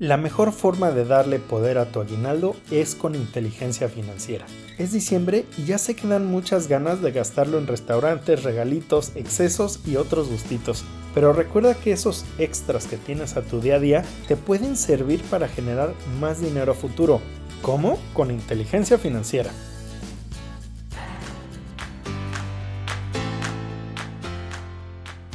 La mejor forma de darle poder a tu aguinaldo es con inteligencia financiera. Es diciembre y ya se quedan muchas ganas de gastarlo en restaurantes, regalitos, excesos y otros gustitos. Pero recuerda que esos extras que tienes a tu día a día te pueden servir para generar más dinero a futuro. ¿Cómo? Con inteligencia financiera.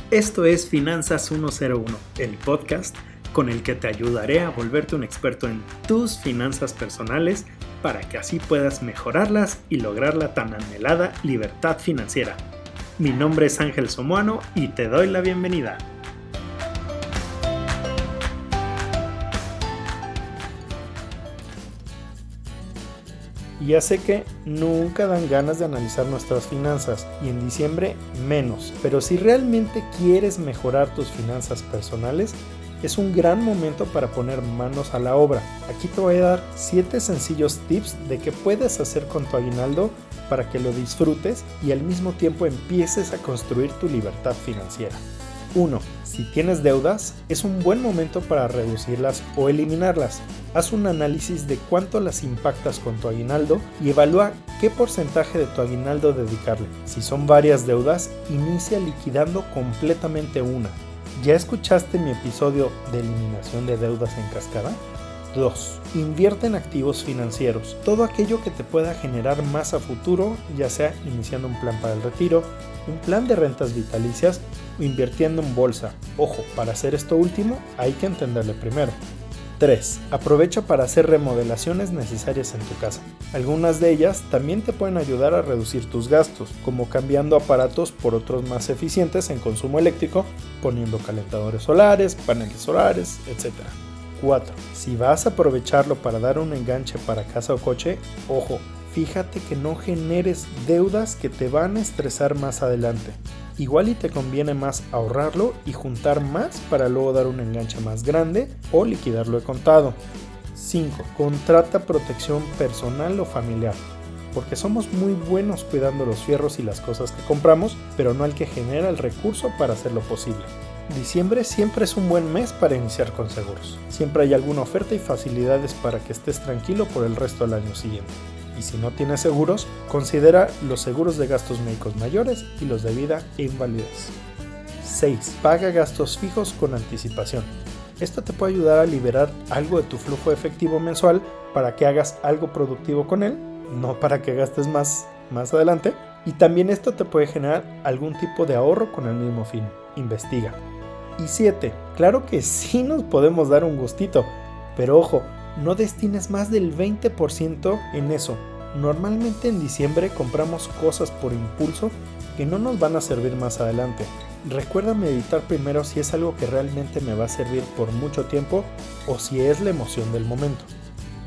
Esto es Finanzas 101, el podcast con el que te ayudaré a volverte un experto en tus finanzas personales para que así puedas mejorarlas y lograr la tan anhelada libertad financiera. Mi nombre es Ángel Somoano y te doy la bienvenida. Ya sé que nunca dan ganas de analizar nuestras finanzas y en diciembre menos, pero si realmente quieres mejorar tus finanzas personales, es un gran momento para poner manos a la obra. Aquí te voy a dar 7 sencillos tips de qué puedes hacer con tu aguinaldo para que lo disfrutes y al mismo tiempo empieces a construir tu libertad financiera. 1. Si tienes deudas, es un buen momento para reducirlas o eliminarlas. Haz un análisis de cuánto las impactas con tu aguinaldo y evalúa qué porcentaje de tu aguinaldo dedicarle. Si son varias deudas, inicia liquidando completamente una. ¿Ya escuchaste mi episodio de eliminación de deudas en cascada? 2. Invierte en activos financieros, todo aquello que te pueda generar más a futuro, ya sea iniciando un plan para el retiro, un plan de rentas vitalicias o invirtiendo en bolsa. Ojo, para hacer esto último hay que entenderle primero. 3. Aprovecha para hacer remodelaciones necesarias en tu casa. Algunas de ellas también te pueden ayudar a reducir tus gastos, como cambiando aparatos por otros más eficientes en consumo eléctrico, poniendo calentadores solares, paneles solares, etc. 4. Si vas a aprovecharlo para dar un enganche para casa o coche, ojo, fíjate que no generes deudas que te van a estresar más adelante igual y te conviene más ahorrarlo y juntar más para luego dar un enganche más grande o liquidarlo de contado. 5. Contrata protección personal o familiar. Porque somos muy buenos cuidando los fierros y las cosas que compramos, pero no el que genera el recurso para hacerlo posible. Diciembre siempre es un buen mes para iniciar con seguros. Siempre hay alguna oferta y facilidades para que estés tranquilo por el resto del año siguiente y si no tienes seguros, considera los seguros de gastos médicos mayores y los de vida e invalidez. 6. Paga gastos fijos con anticipación. Esto te puede ayudar a liberar algo de tu flujo efectivo mensual para que hagas algo productivo con él, no para que gastes más más adelante. Y también esto te puede generar algún tipo de ahorro con el mismo fin. Investiga. Y 7. Claro que sí nos podemos dar un gustito, pero ojo, no destines más del 20% en eso. Normalmente en diciembre compramos cosas por impulso que no nos van a servir más adelante. Recuerda meditar primero si es algo que realmente me va a servir por mucho tiempo o si es la emoción del momento.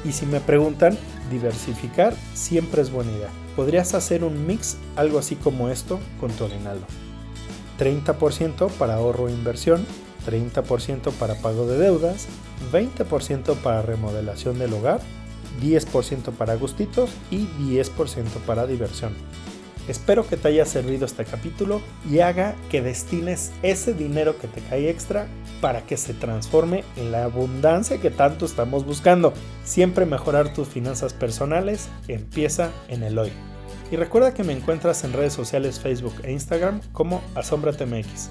Y si me preguntan, diversificar siempre es buena idea. Podrías hacer un mix, algo así como esto, con tu aguinaldo. 30% para ahorro e inversión, 30% para pago de deudas, 20% para remodelación del hogar, 10% para gustitos y 10% para diversión. Espero que te haya servido este capítulo y haga que destines ese dinero que te cae extra para que se transforme en la abundancia que tanto estamos buscando. Siempre mejorar tus finanzas personales empieza en el hoy. Y recuerda que me encuentras en redes sociales Facebook e Instagram como AsombraTMX.